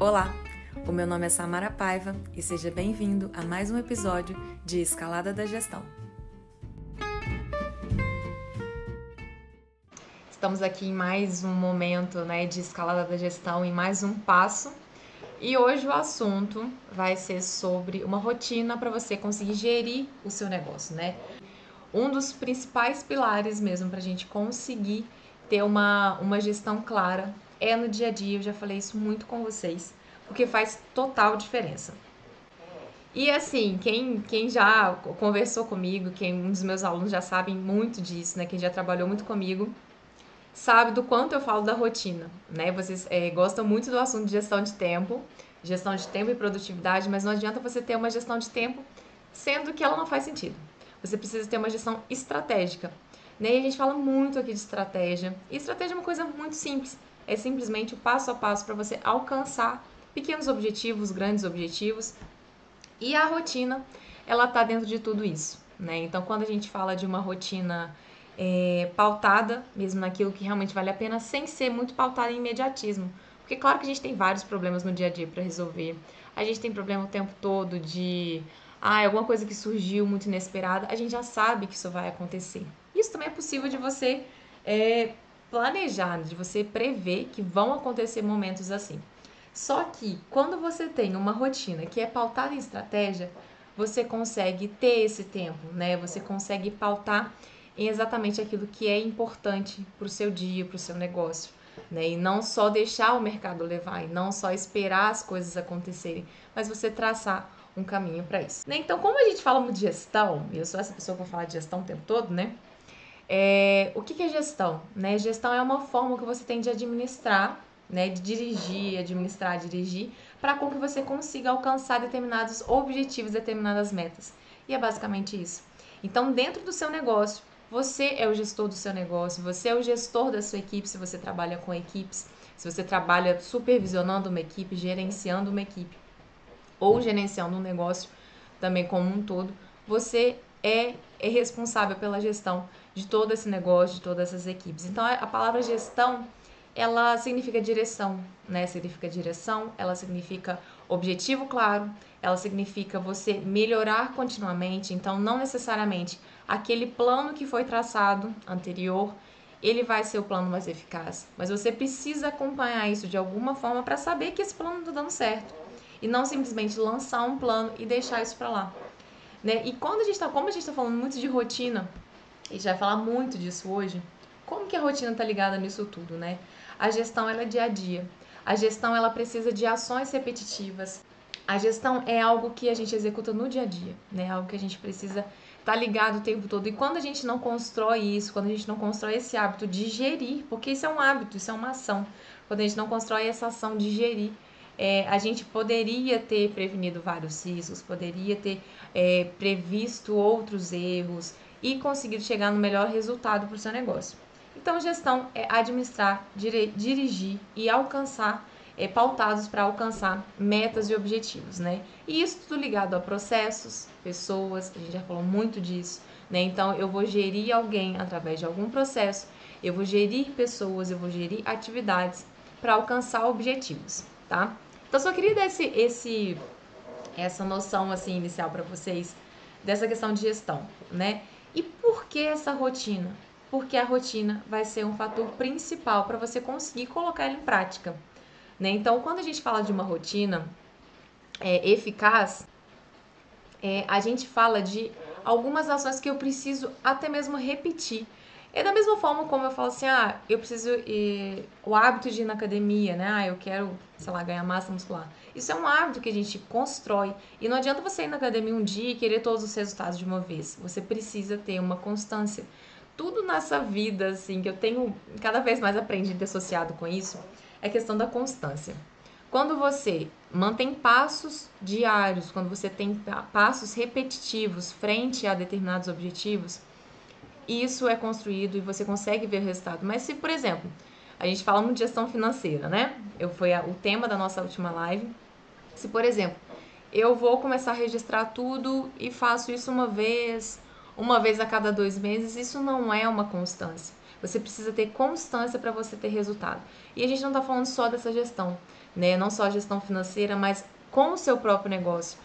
Olá, o meu nome é Samara Paiva e seja bem-vindo a mais um episódio de Escalada da Gestão. Estamos aqui em mais um momento né, de escalada da gestão, em mais um passo. E hoje o assunto vai ser sobre uma rotina para você conseguir gerir o seu negócio, né? Um dos principais pilares mesmo para a gente conseguir ter uma, uma gestão clara é no dia a dia. Eu já falei isso muito com vocês, porque faz total diferença. E assim, quem, quem já conversou comigo, quem um dos meus alunos já sabem muito disso, né? Quem já trabalhou muito comigo, sabe do quanto eu falo da rotina, né? Vocês é, gostam muito do assunto de gestão de tempo, gestão de tempo e produtividade, mas não adianta você ter uma gestão de tempo sendo que ela não faz sentido. Você precisa ter uma gestão estratégica. Né? E a gente fala muito aqui de estratégia. E estratégia é uma coisa muito simples. É simplesmente o passo a passo para você alcançar pequenos objetivos, grandes objetivos. E a rotina, ela está dentro de tudo isso. Né? Então, quando a gente fala de uma rotina é, pautada mesmo naquilo que realmente vale a pena, sem ser muito pautada em imediatismo. Porque, claro que a gente tem vários problemas no dia a dia para resolver. A gente tem problema o tempo todo de ah, alguma coisa que surgiu muito inesperada. A gente já sabe que isso vai acontecer. Isso também é possível de você é, planejar, de você prever que vão acontecer momentos assim. Só que quando você tem uma rotina que é pautada em estratégia, você consegue ter esse tempo, né? Você consegue pautar em exatamente aquilo que é importante para o seu dia, para o seu negócio. Né? E não só deixar o mercado levar, e não só esperar as coisas acontecerem, mas você traçar um caminho para isso. Né? Então, como a gente fala de gestão, e eu sou essa pessoa que vai falar de gestão o tempo todo, né? É, o que, que é gestão? Né? Gestão é uma forma que você tem de administrar, né? de dirigir, administrar, dirigir, para com que você consiga alcançar determinados objetivos, determinadas metas. E é basicamente isso. Então, dentro do seu negócio, você é o gestor do seu negócio, você é o gestor da sua equipe se você trabalha com equipes, se você trabalha supervisionando uma equipe, gerenciando uma equipe ou gerenciando um negócio também como um todo, você é, é responsável pela gestão de todo esse negócio, de todas essas equipes. Então a palavra gestão ela significa direção, né? Significa direção, ela significa objetivo claro, ela significa você melhorar continuamente, então não necessariamente aquele plano que foi traçado anterior, ele vai ser o plano mais eficaz, mas você precisa acompanhar isso de alguma forma para saber que esse plano está dando certo e não simplesmente lançar um plano e deixar isso para lá. Né? E quando a gente está, como a gente está falando muito de rotina, e já vai falar muito disso hoje, como que a rotina está ligada nisso tudo, né? A gestão ela é dia a dia. A gestão ela precisa de ações repetitivas. A gestão é algo que a gente executa no dia a dia, né? Algo que a gente precisa estar tá ligado o tempo todo. E quando a gente não constrói isso, quando a gente não constrói esse hábito de gerir, porque isso é um hábito, isso é uma ação. Quando a gente não constrói essa ação de gerir, é, a gente poderia ter prevenido vários riscos, poderia ter é, previsto outros erros e conseguido chegar no melhor resultado para o seu negócio. Então, gestão é administrar, dirigir e alcançar, é, pautados para alcançar metas e objetivos, né? E isso tudo ligado a processos, pessoas, a gente já falou muito disso, né? Então, eu vou gerir alguém através de algum processo, eu vou gerir pessoas, eu vou gerir atividades para alcançar objetivos, tá? Então, só queria dar esse, esse essa noção assim inicial para vocês dessa questão de gestão, né? E por que essa rotina? Porque a rotina vai ser um fator principal para você conseguir colocar ela em prática. Né? Então, quando a gente fala de uma rotina é, eficaz, é, a gente fala de algumas ações que eu preciso até mesmo repetir. É da mesma forma como eu falo assim, ah, eu preciso ir, o hábito de ir na academia, né? Ah, eu quero, sei lá, ganhar massa muscular. Isso é um hábito que a gente constrói. E não adianta você ir na academia um dia e querer todos os resultados de uma vez. Você precisa ter uma constância. Tudo nessa vida, assim, que eu tenho cada vez mais aprendido associado com isso, é a questão da constância. Quando você mantém passos diários, quando você tem passos repetitivos frente a determinados objetivos, isso é construído e você consegue ver o resultado. Mas se, por exemplo, a gente fala muito de gestão financeira, né? Eu foi a, o tema da nossa última live. Se, por exemplo, eu vou começar a registrar tudo e faço isso uma vez, uma vez a cada dois meses, isso não é uma constância. Você precisa ter constância para você ter resultado. E a gente não está falando só dessa gestão, né? Não só a gestão financeira, mas com o seu próprio negócio,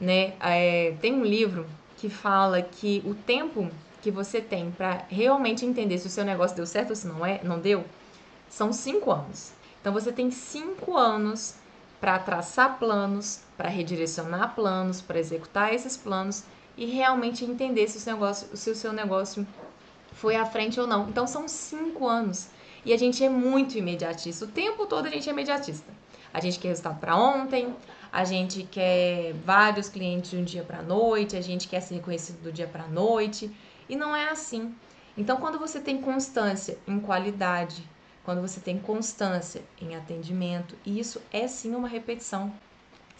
né? É, tem um livro que fala que o tempo que você tem para realmente entender se o seu negócio deu certo ou se não é, não deu, são cinco anos. Então você tem cinco anos para traçar planos, para redirecionar planos, para executar esses planos e realmente entender se o, seu negócio, se o seu negócio foi à frente ou não. Então são cinco anos. E a gente é muito imediatista. O tempo todo a gente é imediatista. A gente quer resultado para ontem, a gente quer vários clientes de um dia para noite, a gente quer ser reconhecido do dia para noite. E não é assim. Então, quando você tem constância em qualidade, quando você tem constância em atendimento, isso é sim uma repetição.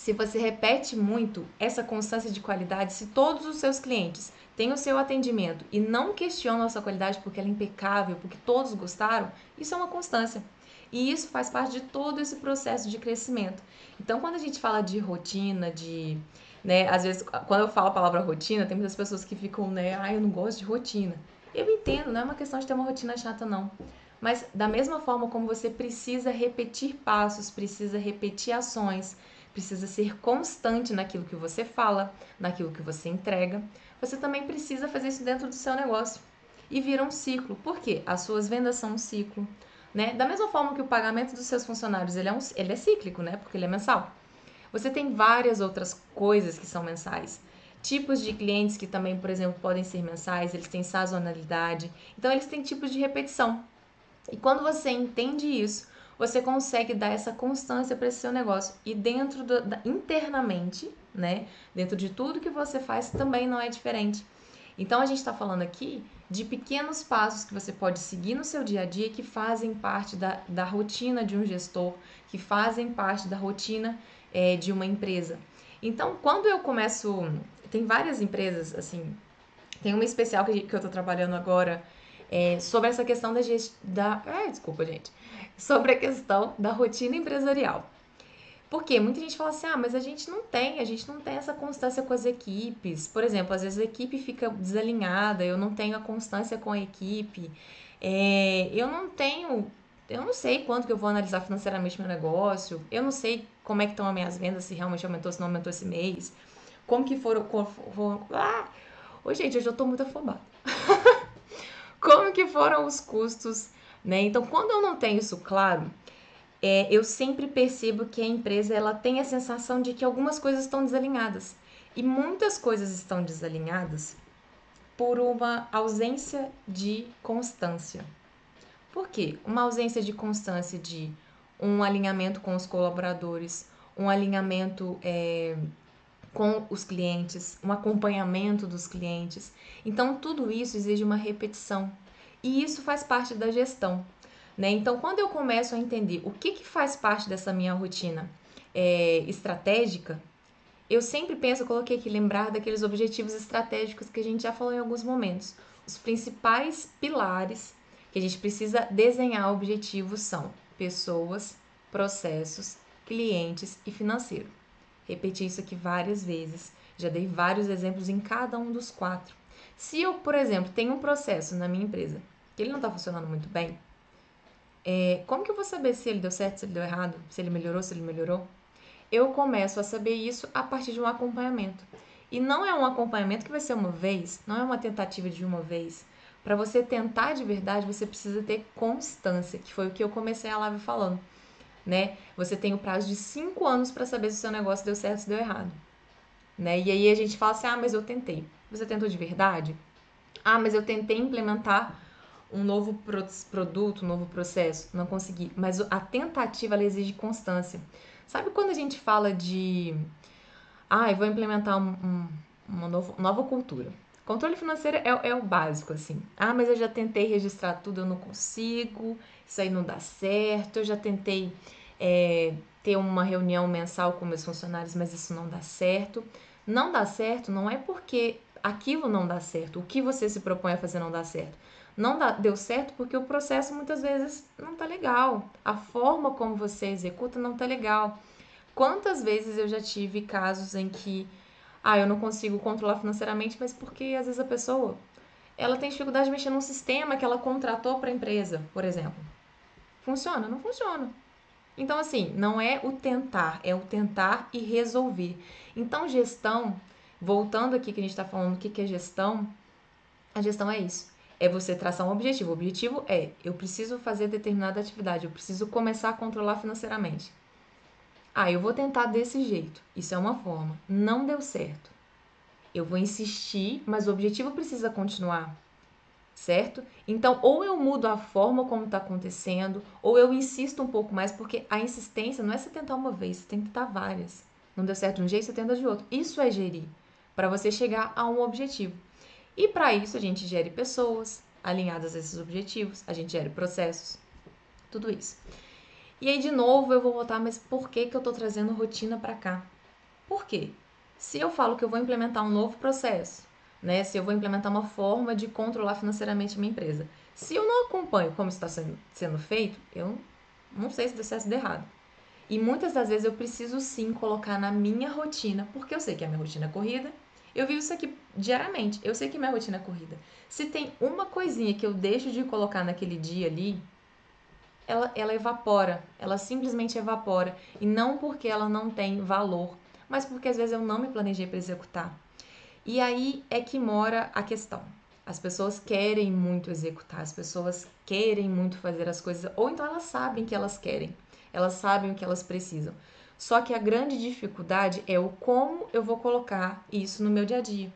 Se você repete muito essa constância de qualidade, se todos os seus clientes têm o seu atendimento e não questionam a sua qualidade porque ela é impecável, porque todos gostaram, isso é uma constância. E isso faz parte de todo esse processo de crescimento. Então, quando a gente fala de rotina, de, né, às vezes, quando eu falo a palavra rotina, tem muitas pessoas que ficam, né, ah, eu não gosto de rotina. Eu entendo, não é uma questão de ter uma rotina chata, não. Mas da mesma forma como você precisa repetir passos, precisa repetir ações, precisa ser constante naquilo que você fala, naquilo que você entrega, você também precisa fazer isso dentro do seu negócio. E vira um ciclo. Por quê? As suas vendas são um ciclo. Né? Da mesma forma que o pagamento dos seus funcionários ele é, um, ele é cíclico, né? porque ele é mensal. Você tem várias outras coisas que são mensais. Tipos de clientes que também, por exemplo, podem ser mensais, eles têm sazonalidade. Então, eles têm tipos de repetição. E quando você entende isso, você consegue dar essa constância para esse seu negócio. E dentro do, da, internamente, né? Dentro de tudo que você faz, também não é diferente. Então a gente está falando aqui de pequenos passos que você pode seguir no seu dia a dia que fazem parte da, da rotina de um gestor, que fazem parte da rotina é, de uma empresa. Então, quando eu começo. Tem várias empresas, assim. Tem uma especial que, que eu estou trabalhando agora é, sobre essa questão da, gest... da ah, desculpa, gente, sobre a questão da rotina empresarial. Porque muita gente fala assim: "Ah, mas a gente não tem, a gente não tem essa constância com as equipes". Por exemplo, às vezes a equipe fica desalinhada, eu não tenho a constância com a equipe. É, eu não tenho, eu não sei quanto que eu vou analisar financeiramente meu negócio. Eu não sei como é que estão as minhas vendas, se realmente aumentou, se não aumentou esse mês. Como que foram, foram ah! Gente, eu já tô muito afobada. como que foram os custos, né? Então, quando eu não tenho isso claro, é, eu sempre percebo que a empresa ela tem a sensação de que algumas coisas estão desalinhadas. E muitas coisas estão desalinhadas por uma ausência de constância. Por quê? Uma ausência de constância de um alinhamento com os colaboradores, um alinhamento é, com os clientes, um acompanhamento dos clientes. Então, tudo isso exige uma repetição. E isso faz parte da gestão. Né? Então, quando eu começo a entender o que, que faz parte dessa minha rotina é, estratégica, eu sempre penso, eu coloquei aqui, lembrar daqueles objetivos estratégicos que a gente já falou em alguns momentos. Os principais pilares que a gente precisa desenhar objetivos são pessoas, processos, clientes e financeiro. Repeti isso aqui várias vezes, já dei vários exemplos em cada um dos quatro. Se eu, por exemplo, tenho um processo na minha empresa que ele não está funcionando muito bem, é, como que eu vou saber se ele deu certo, se ele deu errado, se ele melhorou, se ele melhorou? Eu começo a saber isso a partir de um acompanhamento. E não é um acompanhamento que vai ser uma vez, não é uma tentativa de uma vez. Para você tentar de verdade, você precisa ter constância, que foi o que eu comecei a live falando né? Você tem o prazo de cinco anos para saber se o seu negócio deu certo ou se deu errado, né? E aí a gente fala assim: ah, mas eu tentei. Você tentou de verdade? Ah, mas eu tentei implementar um novo produto, um novo processo. Não consegui. Mas a tentativa ela exige constância. Sabe quando a gente fala de. Ah, eu vou implementar um, um, uma novo, nova cultura. Controle financeiro é, é, o básico, assim. Ah, mas eu já tentei registrar tudo, eu não consigo, isso aí não dá certo. Eu já tentei é, ter uma reunião mensal com meus funcionários, mas isso não dá certo. Não dá certo não é porque aquilo não dá certo, o que você se propõe a fazer não dá certo. Não dá, deu certo porque o processo muitas vezes não tá legal. A forma como você executa não tá legal. Quantas vezes eu já tive casos em que ah, eu não consigo controlar financeiramente, mas porque às vezes a pessoa ela tem dificuldade de mexer num sistema que ela contratou para a empresa, por exemplo. Funciona? Não funciona. Então, assim, não é o tentar, é o tentar e resolver. Então, gestão, voltando aqui que a gente está falando o que, que é gestão, a gestão é isso. É você traçar um objetivo. O objetivo é: eu preciso fazer determinada atividade, eu preciso começar a controlar financeiramente. Ah, eu vou tentar desse jeito. Isso é uma forma. Não deu certo. Eu vou insistir, mas o objetivo precisa continuar certo? Então, ou eu mudo a forma como está acontecendo, ou eu insisto um pouco mais, porque a insistência não é você tentar uma vez, você tem que tentar várias. Não deu certo de um jeito, você tenta de outro. Isso é gerir, para você chegar a um objetivo. E para isso, a gente gere pessoas alinhadas a esses objetivos, a gente gere processos, tudo isso. E aí, de novo, eu vou voltar, mas por que, que eu estou trazendo rotina para cá? Por quê? Se eu falo que eu vou implementar um novo processo, né? Se eu vou implementar uma forma de controlar financeiramente a minha empresa. Se eu não acompanho como está sendo, sendo feito, eu não sei se deu certo ou errado. E muitas das vezes eu preciso sim colocar na minha rotina, porque eu sei que a minha rotina é corrida. Eu vivo isso aqui diariamente. Eu sei que minha rotina é corrida. Se tem uma coisinha que eu deixo de colocar naquele dia ali, ela, ela evapora. Ela simplesmente evapora. E não porque ela não tem valor, mas porque às vezes eu não me planejei para executar. E aí é que mora a questão. As pessoas querem muito executar, as pessoas querem muito fazer as coisas, ou então elas sabem que elas querem, elas sabem o que elas precisam. Só que a grande dificuldade é o como eu vou colocar isso no meu dia a dia.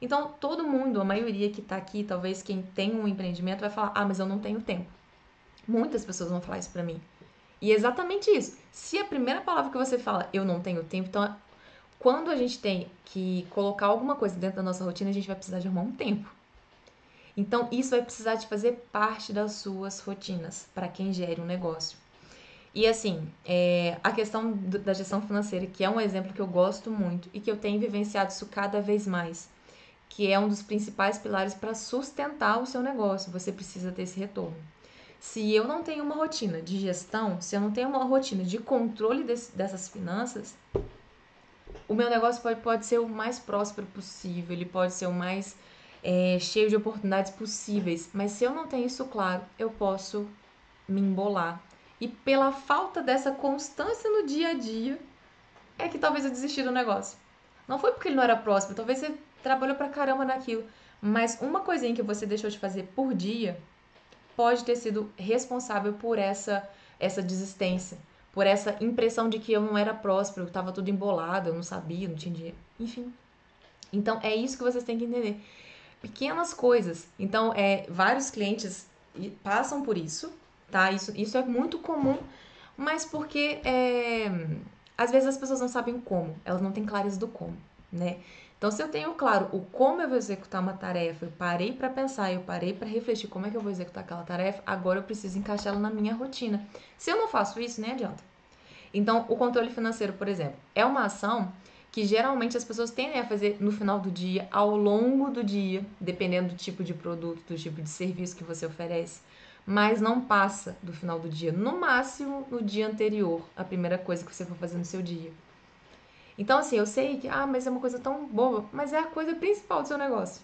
Então, todo mundo, a maioria que está aqui, talvez quem tem um empreendimento, vai falar: ah, mas eu não tenho tempo. Muitas pessoas vão falar isso para mim. E é exatamente isso. Se a primeira palavra que você fala, eu não tenho tempo, então quando a gente tem que colocar alguma coisa dentro da nossa rotina, a gente vai precisar de arrumar um tempo. Então, isso vai precisar de fazer parte das suas rotinas para quem gere um negócio. E assim, é, a questão da gestão financeira, que é um exemplo que eu gosto muito e que eu tenho vivenciado isso cada vez mais, que é um dos principais pilares para sustentar o seu negócio. Você precisa ter esse retorno. Se eu não tenho uma rotina de gestão, se eu não tenho uma rotina de controle desse, dessas finanças, o meu negócio pode, pode ser o mais próspero possível, ele pode ser o mais é, cheio de oportunidades possíveis, mas se eu não tenho isso claro, eu posso me embolar. E pela falta dessa constância no dia a dia, é que talvez eu desisti do negócio. Não foi porque ele não era próspero, talvez você trabalhou pra caramba naquilo, mas uma coisinha que você deixou de fazer por dia pode ter sido responsável por essa essa desistência por essa impressão de que eu não era próspero, que estava tudo embolado, eu não sabia, não tinha dinheiro, enfim. Então é isso que vocês têm que entender. Pequenas coisas. Então, é, vários clientes passam por isso, tá? Isso, isso é muito comum, mas porque é, às vezes as pessoas não sabem como, elas não têm clareza do como, né? Então, se eu tenho claro o como eu vou executar uma tarefa, eu parei para pensar, eu parei para refletir como é que eu vou executar aquela tarefa, agora eu preciso encaixá-la na minha rotina. Se eu não faço isso, nem adianta. Então, o controle financeiro, por exemplo, é uma ação que geralmente as pessoas tendem a fazer no final do dia, ao longo do dia, dependendo do tipo de produto, do tipo de serviço que você oferece, mas não passa do final do dia, no máximo no dia anterior, a primeira coisa que você for fazer no seu dia. Então, assim, eu sei que, ah, mas é uma coisa tão boba, mas é a coisa principal do seu negócio.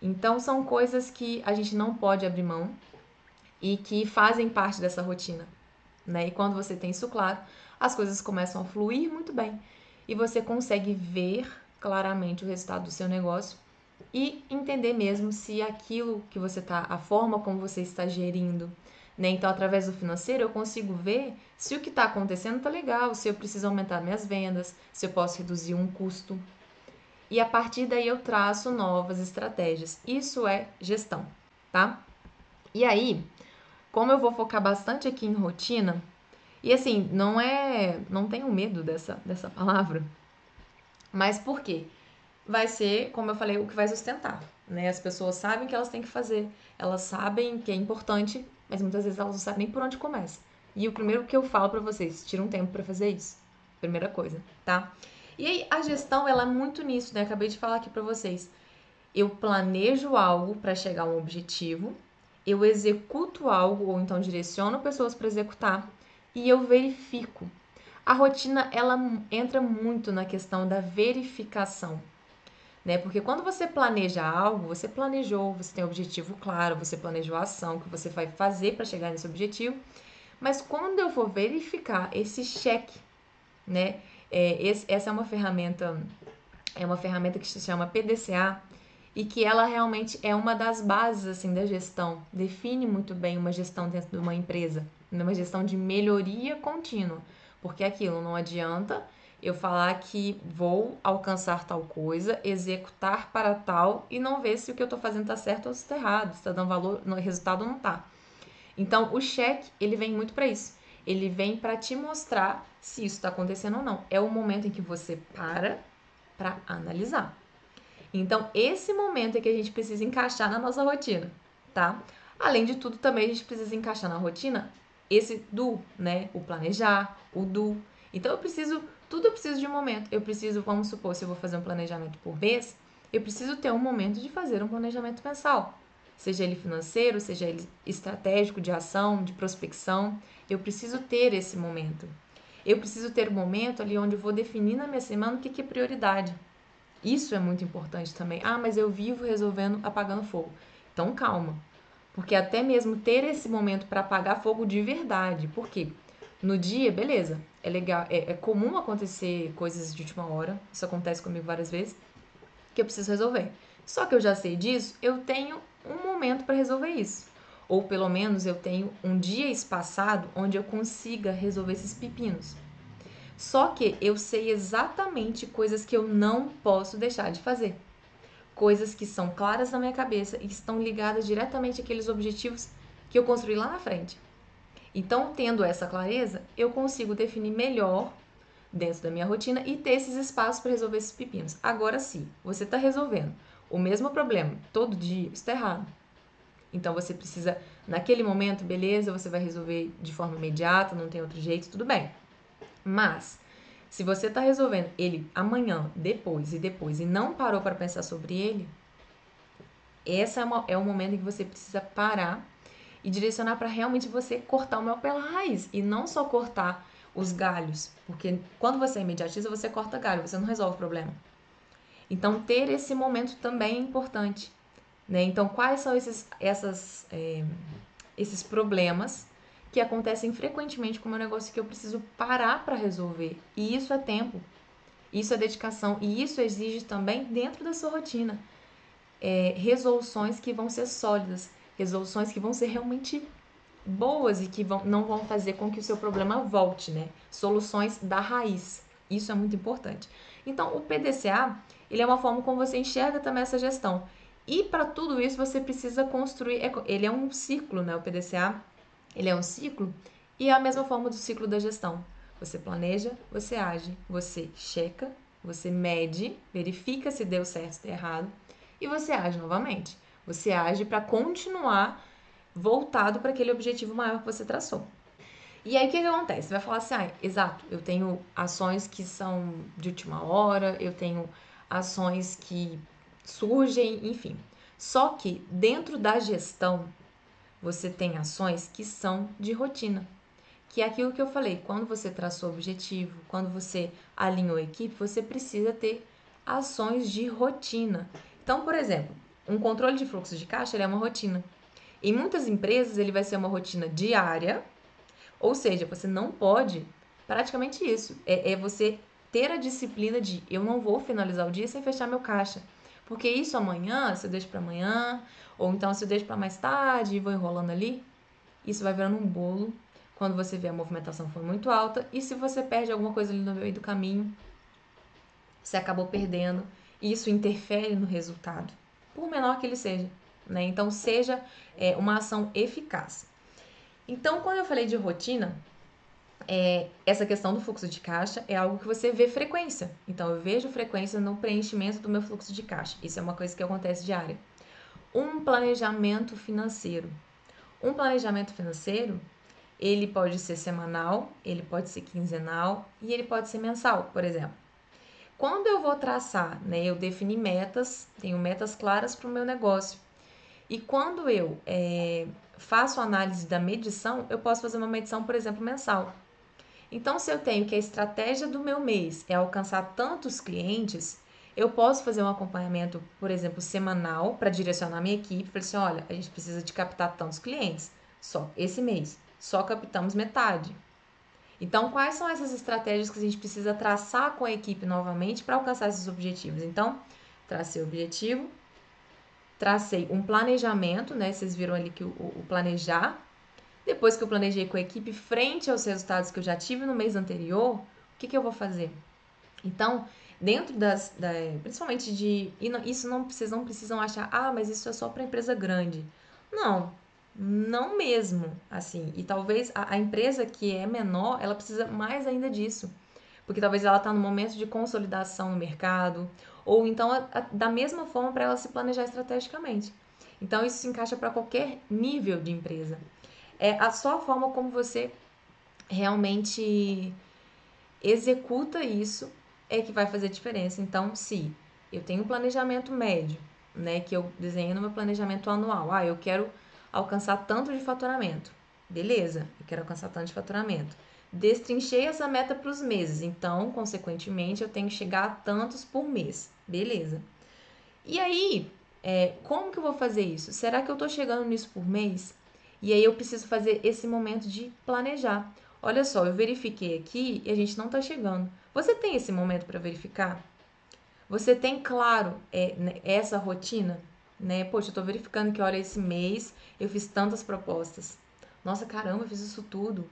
Então, são coisas que a gente não pode abrir mão e que fazem parte dessa rotina, né? E quando você tem isso claro, as coisas começam a fluir muito bem e você consegue ver claramente o resultado do seu negócio e entender mesmo se aquilo que você tá, a forma como você está gerindo, né? Então, através do financeiro, eu consigo ver se o que está acontecendo está legal, se eu preciso aumentar minhas vendas, se eu posso reduzir um custo. E a partir daí eu traço novas estratégias. Isso é gestão, tá? E aí, como eu vou focar bastante aqui em rotina, e assim, não é. Não tenho medo dessa, dessa palavra. Mas por quê? Vai ser, como eu falei, o que vai sustentar. Né? As pessoas sabem o que elas têm que fazer, elas sabem que é importante mas muitas vezes elas não sabem nem por onde começa. E o primeiro que eu falo para vocês, tira um tempo para fazer isso. Primeira coisa, tá? E aí a gestão, ela é muito nisso, né? Acabei de falar aqui para vocês. Eu planejo algo para chegar a um objetivo, eu executo algo ou então direciono pessoas para executar e eu verifico. A rotina ela entra muito na questão da verificação. Né? Porque quando você planeja algo, você planejou, você tem um objetivo claro, você planejou a ação que você vai fazer para chegar nesse objetivo. Mas quando eu for verificar esse cheque, né? É, esse, essa é uma ferramenta, é uma ferramenta que se chama PDCA e que ela realmente é uma das bases assim da gestão, define muito bem uma gestão dentro de uma empresa, uma gestão de melhoria contínua, porque aquilo não adianta eu falar que vou alcançar tal coisa, executar para tal e não ver se o que eu estou fazendo está certo ou está errado, se está dando valor, no resultado não está. Então, o cheque, ele vem muito para isso. Ele vem para te mostrar se isso está acontecendo ou não. É o momento em que você para para analisar. Então, esse momento é que a gente precisa encaixar na nossa rotina, tá? Além de tudo, também a gente precisa encaixar na rotina esse do, né? O planejar, o do. Então, eu preciso tudo eu preciso de um momento. Eu preciso, vamos supor, se eu vou fazer um planejamento por mês, eu preciso ter um momento de fazer um planejamento mensal. Seja ele financeiro, seja ele estratégico, de ação, de prospecção. Eu preciso ter esse momento. Eu preciso ter um momento ali onde eu vou definir na minha semana o que é prioridade. Isso é muito importante também. Ah, mas eu vivo resolvendo apagando fogo. Então calma. Porque até mesmo ter esse momento para apagar fogo de verdade. Por quê? No dia, beleza, é legal, é, é comum acontecer coisas de última hora, isso acontece comigo várias vezes, que eu preciso resolver. Só que eu já sei disso, eu tenho um momento para resolver isso. Ou pelo menos eu tenho um dia espaçado onde eu consiga resolver esses pepinos. Só que eu sei exatamente coisas que eu não posso deixar de fazer. Coisas que são claras na minha cabeça e estão ligadas diretamente àqueles objetivos que eu construí lá na frente. Então, tendo essa clareza, eu consigo definir melhor dentro da minha rotina e ter esses espaços para resolver esses pepinos. Agora, se você está resolvendo o mesmo problema todo dia, está errado. Então, você precisa, naquele momento, beleza, você vai resolver de forma imediata, não tem outro jeito, tudo bem. Mas, se você está resolvendo ele amanhã, depois e depois, e não parou para pensar sobre ele, esse é, uma, é o momento em que você precisa parar e direcionar para realmente você cortar o mel pela raiz e não só cortar os galhos, porque quando você imediatiza, você corta galho, você não resolve o problema. Então, ter esse momento também é importante. Né? Então, quais são esses, essas, é, esses problemas que acontecem frequentemente com o meu negócio que eu preciso parar para resolver? E isso é tempo, isso é dedicação, e isso exige também dentro da sua rotina é, resoluções que vão ser sólidas resoluções que vão ser realmente boas e que vão, não vão fazer com que o seu problema volte, né? Soluções da raiz. Isso é muito importante. Então, o PDCA, ele é uma forma como você enxerga também essa gestão. E para tudo isso você precisa construir, é ele é um ciclo, né? O PDCA, ele é um ciclo e é a mesma forma do ciclo da gestão. Você planeja, você age, você checa, você mede, verifica se deu certo ou errado e você age novamente. Você age para continuar voltado para aquele objetivo maior que você traçou. E aí o que, que acontece? Você vai falar assim: ah, exato, eu tenho ações que são de última hora, eu tenho ações que surgem, enfim. Só que dentro da gestão, você tem ações que são de rotina. Que é aquilo que eu falei, quando você traçou o objetivo, quando você alinhou a equipe, você precisa ter ações de rotina. Então, por exemplo, um controle de fluxo de caixa é uma rotina. Em muitas empresas, ele vai ser uma rotina diária, ou seja, você não pode, praticamente isso, é, é você ter a disciplina de eu não vou finalizar o dia sem fechar meu caixa. Porque isso amanhã, se eu deixo para amanhã, ou então se eu deixo para mais tarde e vou enrolando ali, isso vai virando um bolo quando você vê a movimentação foi muito alta e se você perde alguma coisa ali no meio do caminho, você acabou perdendo e isso interfere no resultado por menor que ele seja. Né? Então, seja é, uma ação eficaz. Então, quando eu falei de rotina, é, essa questão do fluxo de caixa é algo que você vê frequência. Então, eu vejo frequência no preenchimento do meu fluxo de caixa. Isso é uma coisa que acontece diária. Um planejamento financeiro. Um planejamento financeiro, ele pode ser semanal, ele pode ser quinzenal e ele pode ser mensal, por exemplo. Quando eu vou traçar, né, eu defini metas, tenho metas claras para o meu negócio. E quando eu é, faço análise da medição, eu posso fazer uma medição, por exemplo, mensal. Então, se eu tenho que a estratégia do meu mês é alcançar tantos clientes, Eu posso fazer um acompanhamento, por exemplo, semanal para direcionar minha equipe, falar assim, olha, a gente precisa de captar tantos clientes, só esse mês, só captamos metade. Então, quais são essas estratégias que a gente precisa traçar com a equipe novamente para alcançar esses objetivos? Então, tracei o objetivo, tracei um planejamento, né? Vocês viram ali que o, o planejar. Depois que eu planejei com a equipe, frente aos resultados que eu já tive no mês anterior, o que, que eu vou fazer? Então, dentro das, da, principalmente de, isso não vocês não precisam achar, ah, mas isso é só para empresa grande. Não, não mesmo, assim. E talvez a, a, empresa que é menor, ela precisa mais ainda disso. Porque talvez ela está no momento de consolidação no mercado, ou então a, a, da mesma forma para ela se planejar estrategicamente. Então isso se encaixa para qualquer nível de empresa. É a só forma como você realmente executa isso é que vai fazer diferença. Então, se eu tenho um planejamento médio, né, que eu desenho no meu planejamento anual, ah, eu quero alcançar tanto de faturamento. Beleza, eu quero alcançar tanto de faturamento. Destrinchei essa meta para os meses, então, consequentemente, eu tenho que chegar a tantos por mês. Beleza. E aí, é, como que eu vou fazer isso? Será que eu estou chegando nisso por mês? E aí eu preciso fazer esse momento de planejar. Olha só, eu verifiquei aqui e a gente não está chegando. Você tem esse momento para verificar? Você tem claro é, né, essa rotina? Né? Poxa, eu estou verificando que, olha, esse mês eu fiz tantas propostas. Nossa, caramba, eu fiz isso tudo.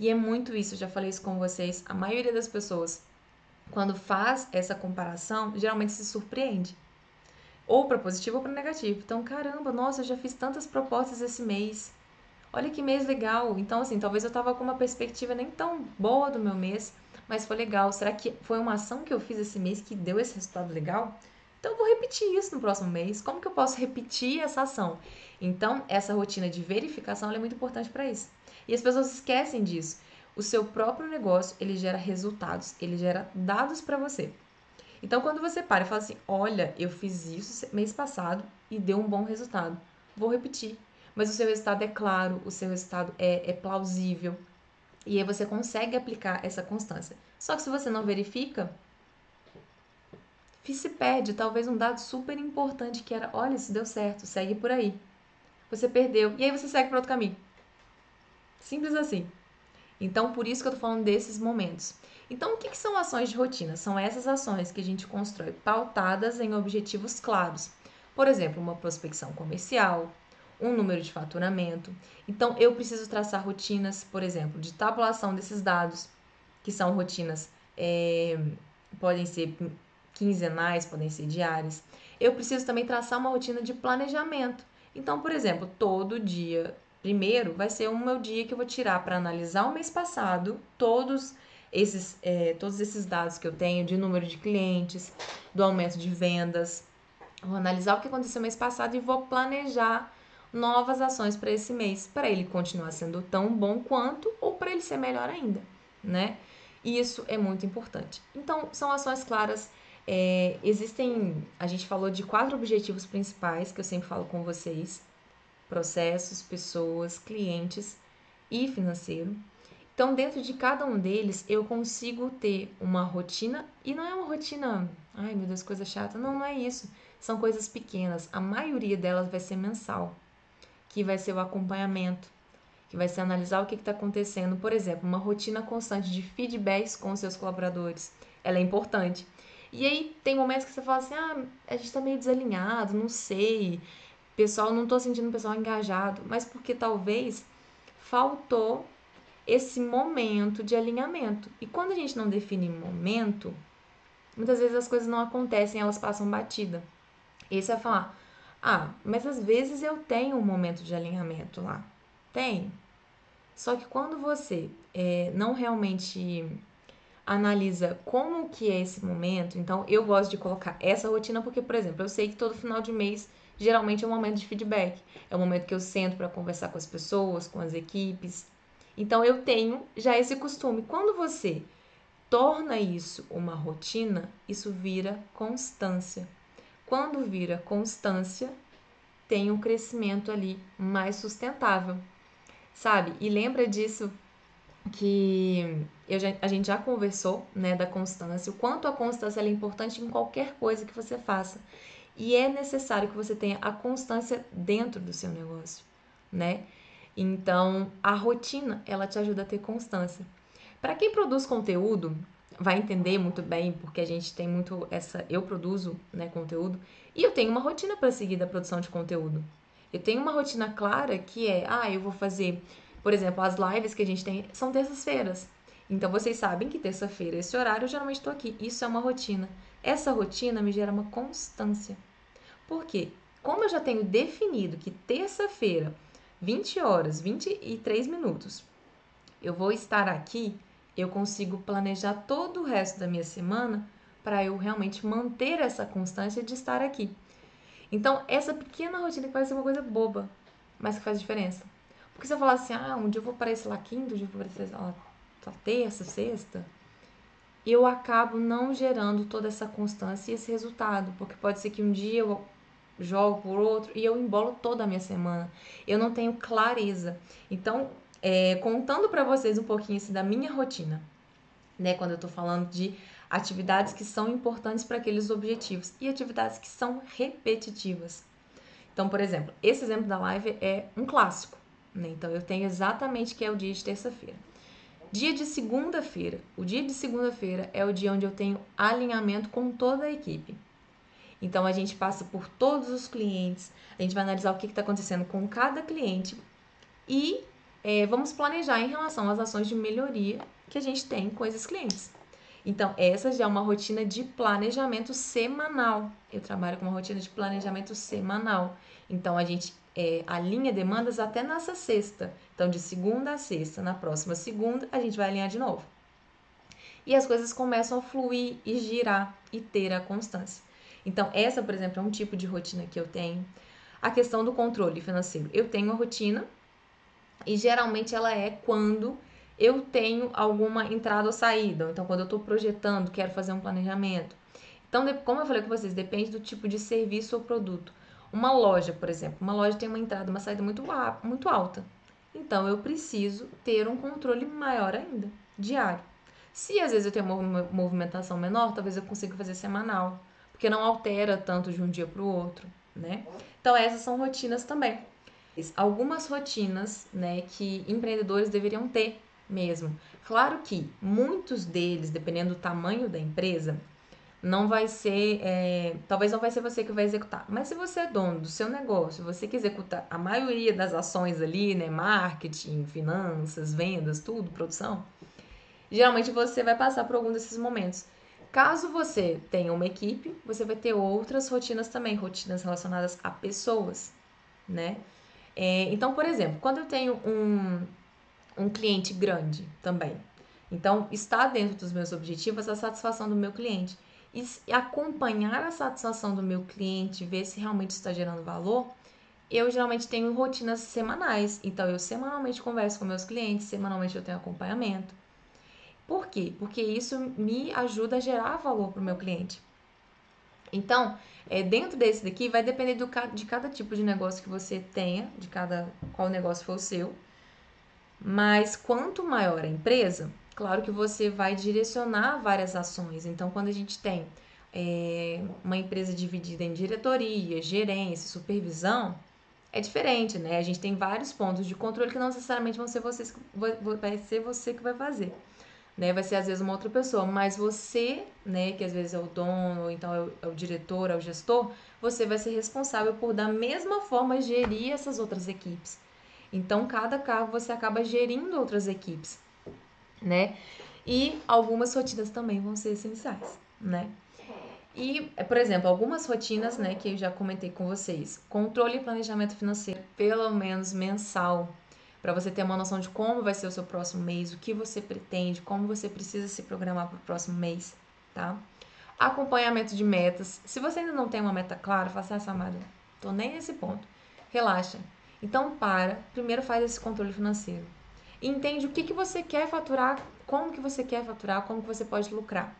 E é muito isso, eu já falei isso com vocês. A maioria das pessoas, quando faz essa comparação, geralmente se surpreende. Ou para positivo ou para negativo. Então, caramba, nossa, eu já fiz tantas propostas esse mês. Olha que mês legal. Então, assim, talvez eu tava com uma perspectiva nem tão boa do meu mês, mas foi legal. Será que foi uma ação que eu fiz esse mês que deu esse resultado legal? Então, eu vou repetir isso no próximo mês. Como que eu posso repetir essa ação? Então, essa rotina de verificação é muito importante para isso. E as pessoas esquecem disso. O seu próprio negócio, ele gera resultados, ele gera dados para você. Então, quando você para e fala assim, olha, eu fiz isso mês passado e deu um bom resultado, vou repetir. Mas o seu resultado é claro, o seu resultado é, é plausível. E aí você consegue aplicar essa constância. Só que se você não verifica, se perde talvez um dado super importante que era, olha, isso deu certo, segue por aí. Você perdeu, e aí você segue para outro caminho. Simples assim. Então, por isso que eu tô falando desses momentos. Então, o que, que são ações de rotina? São essas ações que a gente constrói pautadas em objetivos claros. Por exemplo, uma prospecção comercial, um número de faturamento. Então, eu preciso traçar rotinas, por exemplo, de tabulação desses dados, que são rotinas, é, podem ser quinzenais, podem ser diárias. Eu preciso também traçar uma rotina de planejamento. Então, por exemplo, todo dia primeiro vai ser o meu dia que eu vou tirar para analisar o mês passado, todos esses, é, todos esses dados que eu tenho de número de clientes, do aumento de vendas. Vou analisar o que aconteceu mês passado e vou planejar novas ações para esse mês, para ele continuar sendo tão bom quanto ou para ele ser melhor ainda, né? Isso é muito importante. Então, são ações claras. É, existem, a gente falou de quatro objetivos principais que eu sempre falo com vocês: processos, pessoas, clientes e financeiro. Então, dentro de cada um deles, eu consigo ter uma rotina, e não é uma rotina, ai meu Deus, coisa chata. Não, não é isso. São coisas pequenas. A maioria delas vai ser mensal que vai ser o acompanhamento, que vai ser analisar o que está acontecendo. Por exemplo, uma rotina constante de feedbacks com seus colaboradores. Ela é importante. E aí tem momentos que você fala assim, ah, a gente está meio desalinhado, não sei, pessoal, não estou sentindo o pessoal engajado, mas porque talvez faltou esse momento de alinhamento. E quando a gente não define momento, muitas vezes as coisas não acontecem, elas passam batida. Esse é falar, ah, mas às vezes eu tenho um momento de alinhamento lá. Tem. Só que quando você é, não realmente analisa como que é esse momento, então eu gosto de colocar essa rotina porque, por exemplo, eu sei que todo final de mês geralmente é um momento de feedback. É o momento que eu sento para conversar com as pessoas, com as equipes. Então eu tenho já esse costume. Quando você torna isso uma rotina, isso vira constância. Quando vira constância, tem um crescimento ali mais sustentável, sabe? E lembra disso que já, a gente já conversou, né, da constância, o quanto a constância é importante em qualquer coisa que você faça. E é necessário que você tenha a constância dentro do seu negócio, né? Então, a rotina, ela te ajuda a ter constância. Para quem produz conteúdo, vai entender muito bem, porque a gente tem muito essa. Eu produzo né, conteúdo e eu tenho uma rotina para seguir da produção de conteúdo. Eu tenho uma rotina clara que é: ah, eu vou fazer, por exemplo, as lives que a gente tem são terças-feiras. Então vocês sabem que terça-feira, esse horário, eu geralmente estou aqui. Isso é uma rotina. Essa rotina me gera uma constância. Por quê? Como eu já tenho definido que terça-feira, 20 horas, 23 minutos, eu vou estar aqui, eu consigo planejar todo o resto da minha semana para eu realmente manter essa constância de estar aqui. Então, essa pequena rotina que parece uma coisa boba, mas que faz diferença. Porque se eu falar assim, ah, um dia eu vou aparecer lá quinta, um dia eu vou aparecer lá terça, sexta, eu acabo não gerando toda essa constância e esse resultado. Porque pode ser que um dia eu jogo por outro e eu embolo toda a minha semana. Eu não tenho clareza. Então, é, contando para vocês um pouquinho assim, da minha rotina, né? Quando eu tô falando de atividades que são importantes para aqueles objetivos e atividades que são repetitivas. Então, por exemplo, esse exemplo da live é um clássico, né? Então, eu tenho exatamente que é o dia de terça-feira. Dia de segunda-feira. O dia de segunda-feira é o dia onde eu tenho alinhamento com toda a equipe. Então, a gente passa por todos os clientes, a gente vai analisar o que está acontecendo com cada cliente e é, vamos planejar em relação às ações de melhoria que a gente tem com esses clientes. Então, essa já é uma rotina de planejamento semanal. Eu trabalho com uma rotina de planejamento semanal. Então, a gente é, alinha demandas até nessa sexta. Então, de segunda a sexta, na próxima segunda, a gente vai alinhar de novo. E as coisas começam a fluir e girar e ter a constância. Então, essa, por exemplo, é um tipo de rotina que eu tenho. A questão do controle financeiro. Eu tenho uma rotina e geralmente ela é quando eu tenho alguma entrada ou saída. Então, quando eu estou projetando, quero fazer um planejamento. Então, como eu falei com vocês, depende do tipo de serviço ou produto. Uma loja, por exemplo, uma loja tem uma entrada, uma saída muito, muito alta. Então, eu preciso ter um controle maior ainda, diário. Se às vezes eu tenho uma movimentação menor, talvez eu consiga fazer semanal, porque não altera tanto de um dia para o outro, né? Então, essas são rotinas também algumas rotinas né, que empreendedores deveriam ter mesmo. Claro que muitos deles, dependendo do tamanho da empresa, não vai ser, é, talvez não vai ser você que vai executar. Mas se você é dono do seu negócio, você que executa a maioria das ações ali, né, marketing, finanças, vendas, tudo, produção, geralmente você vai passar por algum desses momentos. Caso você tenha uma equipe, você vai ter outras rotinas também, rotinas relacionadas a pessoas, né? É, então, por exemplo, quando eu tenho um, um cliente grande também, então está dentro dos meus objetivos a satisfação do meu cliente. E acompanhar a satisfação do meu cliente, ver se realmente está gerando valor, eu geralmente tenho rotinas semanais. Então, eu semanalmente converso com meus clientes, semanalmente eu tenho acompanhamento. Por quê? Porque isso me ajuda a gerar valor para o meu cliente. Então, é, dentro desse daqui, vai depender do, de cada tipo de negócio que você tenha, de cada qual negócio for o seu. Mas quanto maior a empresa, claro que você vai direcionar várias ações. Então, quando a gente tem é, uma empresa dividida em diretoria, gerência, supervisão, é diferente, né? A gente tem vários pontos de controle que não necessariamente vão ser vocês, vai ser você que vai fazer né? Vai ser às vezes uma outra pessoa, mas você, né, que às vezes é o dono, ou então é o, é o diretor, é o gestor, você vai ser responsável por da mesma forma gerir essas outras equipes. Então, cada cargo você acaba gerindo outras equipes, né? E algumas rotinas também vão ser essenciais, né? E, por exemplo, algumas rotinas, né, que eu já comentei com vocês. Controle e planejamento financeiro, pelo menos mensal, para você ter uma noção de como vai ser o seu próximo mês, o que você pretende, como você precisa se programar para o próximo mês, tá? Acompanhamento de metas. Se você ainda não tem uma meta clara, faça essa Samara, tô nem nesse ponto. Relaxa. Então para, primeiro faz esse controle financeiro. Entende o que, que você quer faturar, como que você quer faturar, como que você pode lucrar.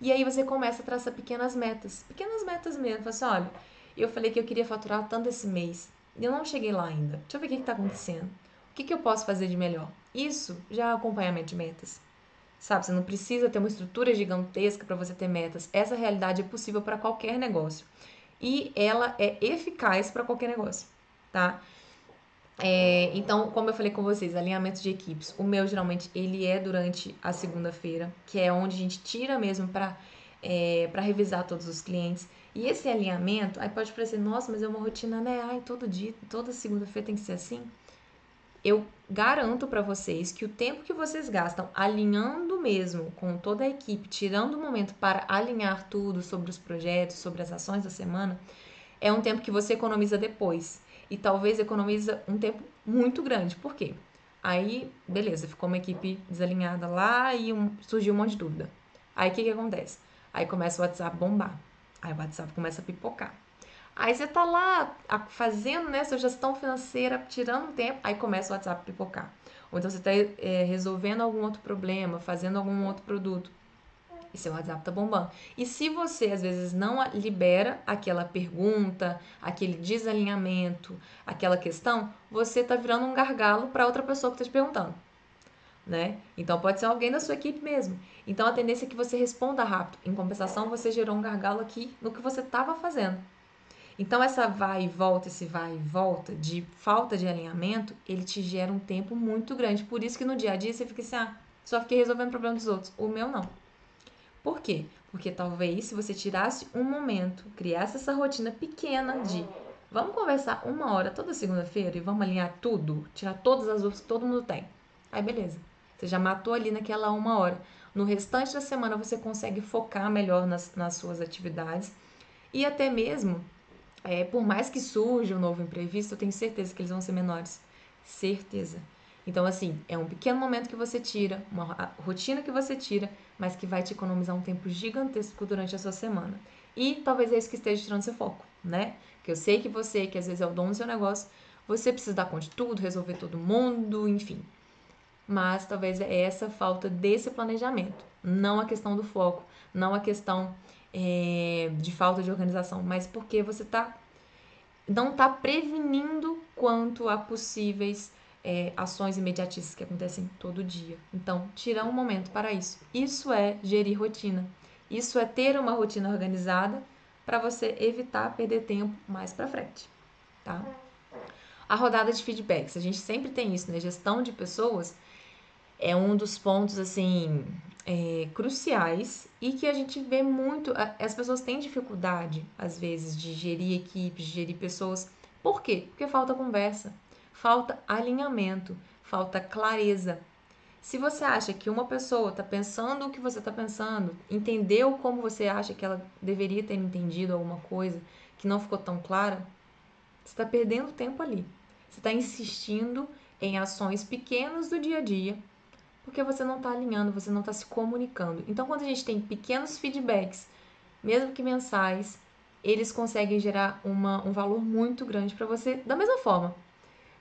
E aí você começa a traçar pequenas metas, pequenas metas mesmo. Assim, olha, eu falei que eu queria faturar tanto esse mês. Eu não cheguei lá ainda. Deixa eu ver o que está acontecendo. O que, que eu posso fazer de melhor? Isso já é acompanhamento de metas. sabe? Você não precisa ter uma estrutura gigantesca para você ter metas. Essa realidade é possível para qualquer negócio. E ela é eficaz para qualquer negócio, tá? É, então, como eu falei com vocês, alinhamento de equipes. O meu, geralmente, ele é durante a segunda-feira, que é onde a gente tira mesmo para é, para revisar todos os clientes. E esse alinhamento, aí pode parecer, nossa, mas é uma rotina, né? Ai, todo dia, toda segunda-feira tem que ser assim. Eu garanto para vocês que o tempo que vocês gastam alinhando mesmo com toda a equipe, tirando o momento para alinhar tudo sobre os projetos, sobre as ações da semana, é um tempo que você economiza depois e talvez economiza um tempo muito grande. Por quê? Aí, beleza, ficou uma equipe desalinhada lá e um, surgiu um monte de dúvida. Aí o que, que acontece? Aí começa o WhatsApp bombar. Aí o WhatsApp começa a pipocar. Aí você tá lá fazendo né, sua gestão financeira, tirando tempo, aí começa o WhatsApp pipocar. Ou então você está é, resolvendo algum outro problema, fazendo algum outro produto e seu WhatsApp tá bombando. E se você às vezes não libera aquela pergunta, aquele desalinhamento, aquela questão, você tá virando um gargalo para outra pessoa que tá te perguntando. Né? Então pode ser alguém da sua equipe mesmo. Então a tendência é que você responda rápido. Em compensação, você gerou um gargalo aqui no que você estava fazendo. Então essa vai e volta, esse vai e volta de falta de alinhamento, ele te gera um tempo muito grande. Por isso que no dia a dia você fica assim, ah, só fiquei resolvendo o problema dos outros. O meu não. Por quê? Porque talvez se você tirasse um momento, criasse essa rotina pequena de vamos conversar uma hora toda segunda-feira e vamos alinhar tudo, tirar todas as dúvidas que todo mundo tem. Aí beleza. Você já matou ali naquela uma hora. No restante da semana você consegue focar melhor nas, nas suas atividades e até mesmo, é, por mais que surja um novo imprevisto, eu tenho certeza que eles vão ser menores. Certeza. Então, assim, é um pequeno momento que você tira, uma rotina que você tira, mas que vai te economizar um tempo gigantesco durante a sua semana. E talvez é isso que esteja tirando seu foco, né? Que eu sei que você, que às vezes é o dono do seu negócio, você precisa dar conta de tudo, resolver todo mundo, enfim. Mas talvez é essa falta desse planejamento, não a questão do foco, não a questão é, de falta de organização, mas porque você tá, não está prevenindo quanto a possíveis é, ações imediatistas que acontecem todo dia. Então, tirar um momento para isso. Isso é gerir rotina. Isso é ter uma rotina organizada para você evitar perder tempo mais para frente, tá? A rodada de feedbacks, a gente sempre tem isso, né? Gestão de pessoas é um dos pontos assim é, cruciais e que a gente vê muito. As pessoas têm dificuldade às vezes de gerir equipes, de gerir pessoas. Por quê? Porque falta conversa falta alinhamento, falta clareza. Se você acha que uma pessoa está pensando o que você está pensando, entendeu como você acha que ela deveria ter entendido alguma coisa que não ficou tão clara, você está perdendo tempo ali. Você está insistindo em ações pequenas do dia a dia, porque você não está alinhando, você não está se comunicando. Então, quando a gente tem pequenos feedbacks, mesmo que mensais, eles conseguem gerar uma, um valor muito grande para você, da mesma forma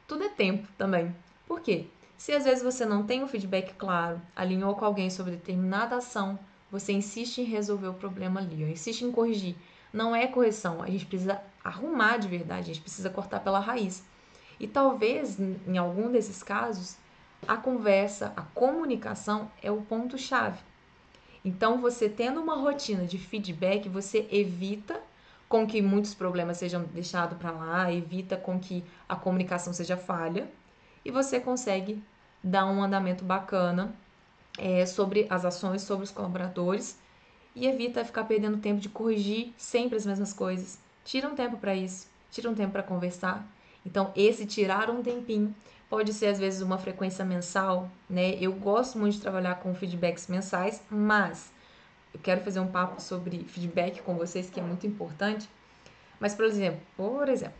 tudo é tempo também. Por quê? Se às vezes você não tem um feedback claro, alinhou com alguém sobre determinada ação, você insiste em resolver o problema ali, insiste em corrigir. Não é correção, a gente precisa arrumar de verdade, a gente precisa cortar pela raiz. E talvez, em algum desses casos, a conversa, a comunicação é o ponto-chave. Então, você tendo uma rotina de feedback, você evita com que muitos problemas sejam deixados para lá, evita com que a comunicação seja falha e você consegue dar um andamento bacana é, sobre as ações, sobre os colaboradores e evita ficar perdendo tempo de corrigir sempre as mesmas coisas. Tira um tempo para isso, tira um tempo para conversar. Então, esse tirar um tempinho pode ser às vezes uma frequência mensal, né? Eu gosto muito de trabalhar com feedbacks mensais, mas eu quero fazer um papo sobre feedback com vocês, que é muito importante. Mas, por exemplo, por exemplo,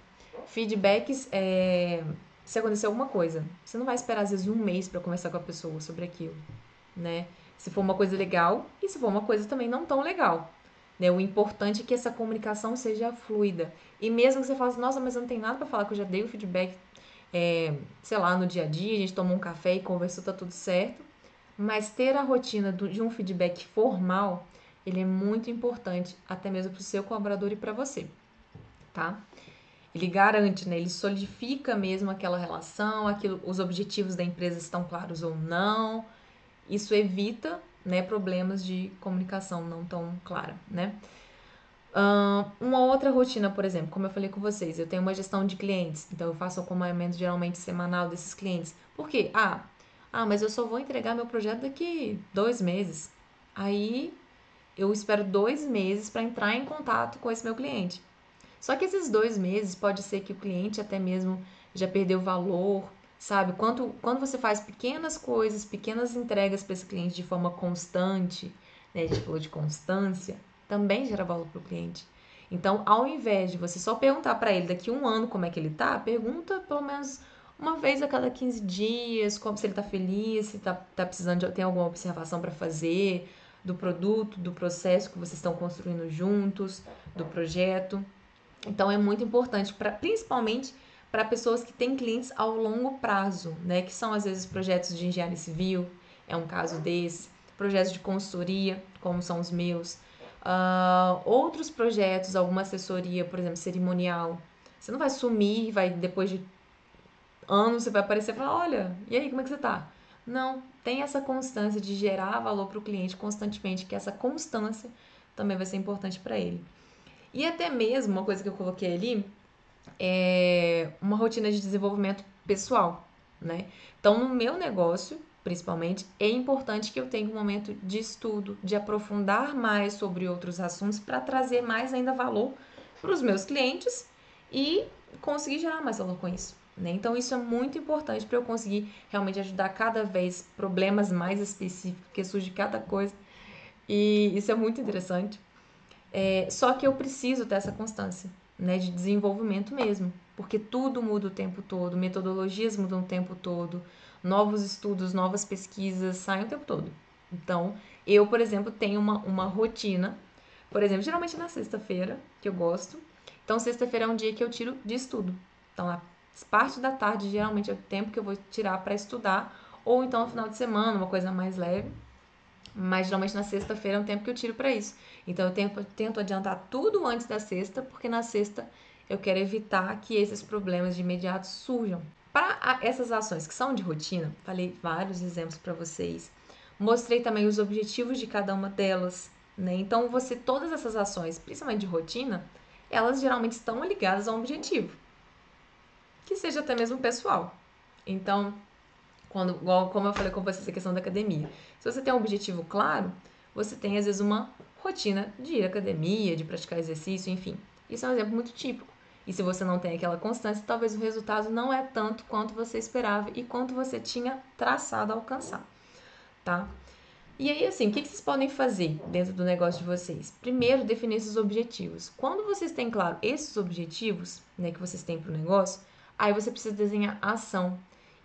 feedbacks é, se acontecer alguma coisa, você não vai esperar às vezes um mês para conversar com a pessoa sobre aquilo, né? Se for uma coisa legal e se for uma coisa também não tão legal. Né? O importante é que essa comunicação seja fluida. E mesmo que você fale assim, nossa, mas eu não tenho nada para falar, que eu já dei o feedback, é, sei lá, no dia a dia, a gente tomou um café e conversou, tá tudo certo. Mas ter a rotina de um feedback formal, ele é muito importante, até mesmo para o seu colaborador e para você, tá? Ele garante, né? Ele solidifica mesmo aquela relação, aquilo, os objetivos da empresa estão claros ou não. Isso evita né, problemas de comunicação não tão clara, né? Uma outra rotina, por exemplo, como eu falei com vocês, eu tenho uma gestão de clientes, então eu faço acompanhamento geralmente semanal desses clientes. Por quê? Ah, ah, mas eu só vou entregar meu projeto daqui dois meses. Aí eu espero dois meses para entrar em contato com esse meu cliente. Só que esses dois meses pode ser que o cliente até mesmo já perdeu valor, sabe? Quando, quando você faz pequenas coisas, pequenas entregas para esse cliente de forma constante, né? A gente falou de constância, também gera valor para o cliente. Então, ao invés de você só perguntar para ele daqui um ano como é que ele tá, pergunta pelo menos uma vez a cada 15 dias, como se ele tá feliz, se tá, tá precisando de tem alguma observação para fazer do produto, do processo que vocês estão construindo juntos, do projeto. Então é muito importante para principalmente para pessoas que têm clientes ao longo prazo, né, que são às vezes projetos de engenharia civil, é um caso desse, projetos de consultoria, como são os meus, Uh, outros projetos, alguma assessoria, por exemplo, cerimonial. Você não vai sumir, vai depois de anos você vai aparecer e falar, olha, e aí, como é que você tá? Não, tem essa constância de gerar valor para o cliente constantemente, que essa constância também vai ser importante para ele. E até mesmo, uma coisa que eu coloquei ali, é uma rotina de desenvolvimento pessoal, né? Então, no meu negócio, principalmente, é importante que eu tenha um momento de estudo, de aprofundar mais sobre outros assuntos para trazer mais ainda valor para os meus clientes e conseguir gerar mais valor com isso. Né? Então, isso é muito importante para eu conseguir realmente ajudar cada vez problemas mais específicos, que surge cada coisa. E isso é muito interessante. É, só que eu preciso ter essa constância né, de desenvolvimento mesmo, porque tudo muda o tempo todo, metodologias mudam o tempo todo, novos estudos, novas pesquisas saem o tempo todo. Então, eu, por exemplo, tenho uma, uma rotina, por exemplo, geralmente na sexta-feira, que eu gosto. Então, sexta-feira é um dia que eu tiro de estudo. Então, a parte da tarde geralmente é o tempo que eu vou tirar para estudar, ou então no final de semana, uma coisa mais leve. Mas geralmente na sexta-feira é um tempo que eu tiro para isso. Então eu tento, tento adiantar tudo antes da sexta, porque na sexta eu quero evitar que esses problemas de imediato surjam. Para essas ações que são de rotina, falei vários exemplos para vocês. Mostrei também os objetivos de cada uma delas, né? Então você todas essas ações, principalmente de rotina, elas geralmente estão ligadas a um objetivo, que seja até mesmo pessoal. Então, quando, como eu falei com vocês a questão da academia, se você tem um objetivo claro, você tem às vezes uma rotina de ir à academia, de praticar exercício, enfim. Isso é um exemplo muito típico. E se você não tem aquela constância, talvez o resultado não é tanto quanto você esperava e quanto você tinha traçado a alcançar, tá? E aí, assim, o que vocês podem fazer dentro do negócio de vocês? Primeiro, definir esses objetivos. Quando vocês têm claro esses objetivos, né, que vocês têm para o negócio, aí você precisa desenhar a ação.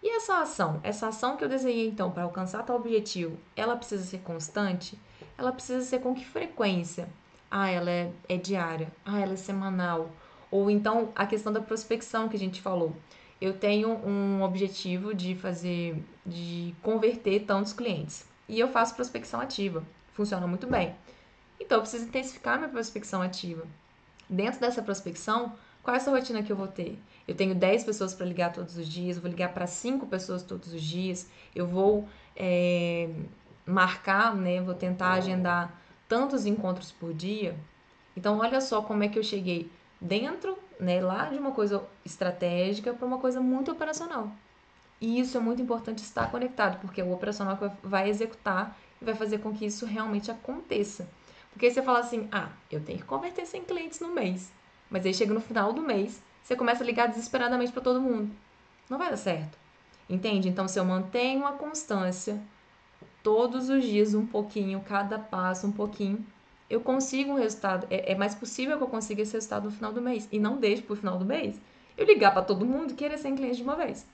E essa ação, essa ação que eu desenhei então para alcançar tal objetivo, ela precisa ser constante? Ela precisa ser com que frequência? Ah, ela é, é diária. Ah, ela é semanal ou então a questão da prospecção que a gente falou. Eu tenho um objetivo de fazer, de converter tantos clientes. E eu faço prospecção ativa. Funciona muito bem. Então eu preciso intensificar minha prospecção ativa. Dentro dessa prospecção, qual é essa rotina que eu vou ter? Eu tenho 10 pessoas para ligar todos os dias, vou ligar para 5 pessoas todos os dias, eu vou é, marcar, né? Vou tentar agendar tantos encontros por dia. Então, olha só como é que eu cheguei dentro, né, lá de uma coisa estratégica para uma coisa muito operacional. E isso é muito importante estar conectado, porque é o operacional vai executar e vai fazer com que isso realmente aconteça. Porque você fala assim: ah, eu tenho que converter 100 clientes no mês. Mas aí chega no final do mês, você começa a ligar desesperadamente para todo mundo. Não vai dar certo. Entende? Então, se eu mantenho a constância, todos os dias um pouquinho, cada passo um pouquinho, eu consigo um resultado. É, é, mais possível que eu consiga esse resultado no final do mês. E não deixe para o final do mês eu ligar para todo mundo e querer 100 clientes de uma vez.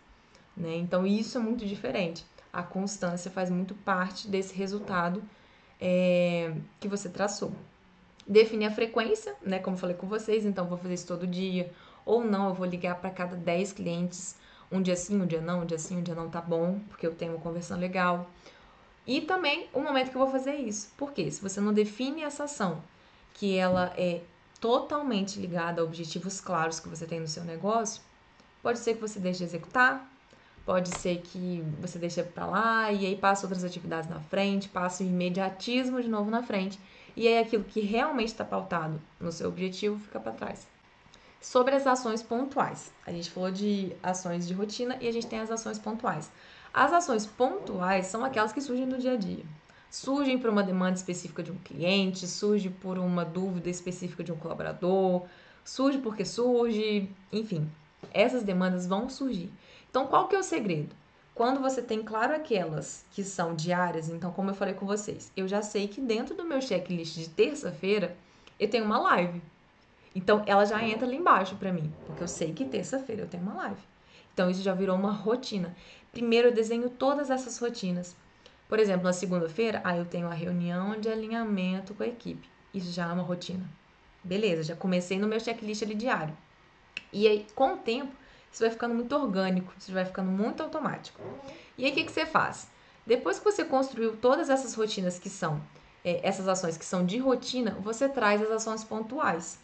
Né? Então, isso é muito diferente. A constância faz muito parte desse resultado é, que você traçou. Definir a frequência, né? Como falei com vocês, então vou fazer isso todo dia. Ou não, eu vou ligar para cada 10 clientes. Um dia sim, um dia não, um dia sim, um dia não tá bom, porque eu tenho uma conversão legal. E também o momento que eu vou fazer isso. Porque se você não define essa ação, que ela é totalmente ligada a objetivos claros que você tem no seu negócio, pode ser que você deixe de executar, pode ser que você deixe para lá e aí passa outras atividades na frente, passa o imediatismo de novo na frente, e aí aquilo que realmente está pautado no seu objetivo fica para trás. Sobre as ações pontuais, a gente falou de ações de rotina e a gente tem as ações pontuais. As ações pontuais são aquelas que surgem no dia a dia. Surgem por uma demanda específica de um cliente, surge por uma dúvida específica de um colaborador, surge porque surge, enfim, essas demandas vão surgir. Então, qual que é o segredo? Quando você tem claro aquelas que são diárias, então, como eu falei com vocês, eu já sei que dentro do meu checklist de terça-feira eu tenho uma live. Então, ela já entra ali embaixo para mim, porque eu sei que terça-feira eu tenho uma live. Então, isso já virou uma rotina. Primeiro, eu desenho todas essas rotinas. Por exemplo, na segunda-feira, ah, eu tenho a reunião de alinhamento com a equipe. Isso já é uma rotina. Beleza, já comecei no meu checklist ali diário. E aí, com o tempo, isso vai ficando muito orgânico, isso vai ficando muito automático. E aí, o que, que você faz? Depois que você construiu todas essas rotinas que são, é, essas ações que são de rotina, você traz as ações pontuais.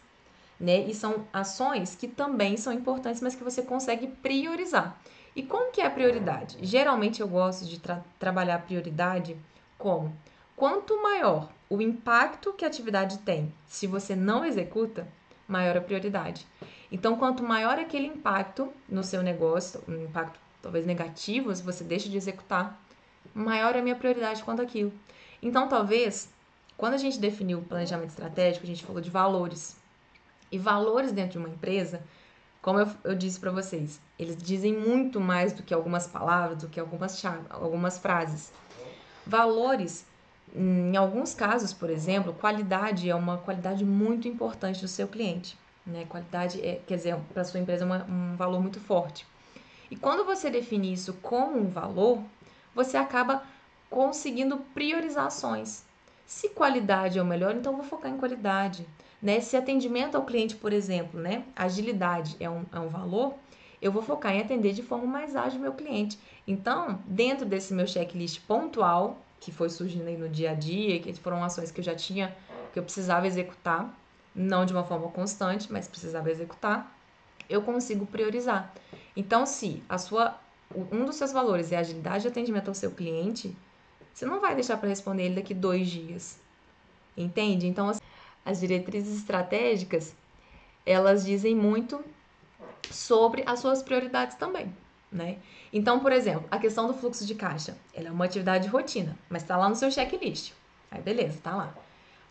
Né? E são ações que também são importantes, mas que você consegue priorizar. E como que é a prioridade? Geralmente eu gosto de tra trabalhar a prioridade como quanto maior o impacto que a atividade tem se você não executa, maior a prioridade. Então, quanto maior aquele impacto no seu negócio, um impacto talvez negativo, se você deixa de executar, maior é a minha prioridade quanto aquilo. Então, talvez, quando a gente definiu o planejamento estratégico, a gente falou de valores. E valores dentro de uma empresa, como eu, eu disse para vocês, eles dizem muito mais do que algumas palavras, do que algumas, algumas frases. Valores, em alguns casos, por exemplo, qualidade é uma qualidade muito importante do seu cliente. Né? Qualidade, é, quer dizer, para sua empresa é uma, um valor muito forte. E quando você define isso como um valor, você acaba conseguindo priorizar ações. Se qualidade é o melhor, então vou focar em qualidade. Né? Se atendimento ao cliente, por exemplo, né? agilidade é um, é um valor, eu vou focar em atender de forma mais ágil meu cliente. Então, dentro desse meu checklist pontual, que foi surgindo aí no dia a dia, que foram ações que eu já tinha, que eu precisava executar, não de uma forma constante, mas precisava executar, eu consigo priorizar. Então, se a sua um dos seus valores é agilidade de atendimento ao seu cliente, você não vai deixar para responder ele daqui dois dias. Entende? Então, as diretrizes estratégicas, elas dizem muito sobre as suas prioridades também, né? Então, por exemplo, a questão do fluxo de caixa, ela é uma atividade de rotina, mas está lá no seu checklist. Aí, beleza, tá lá.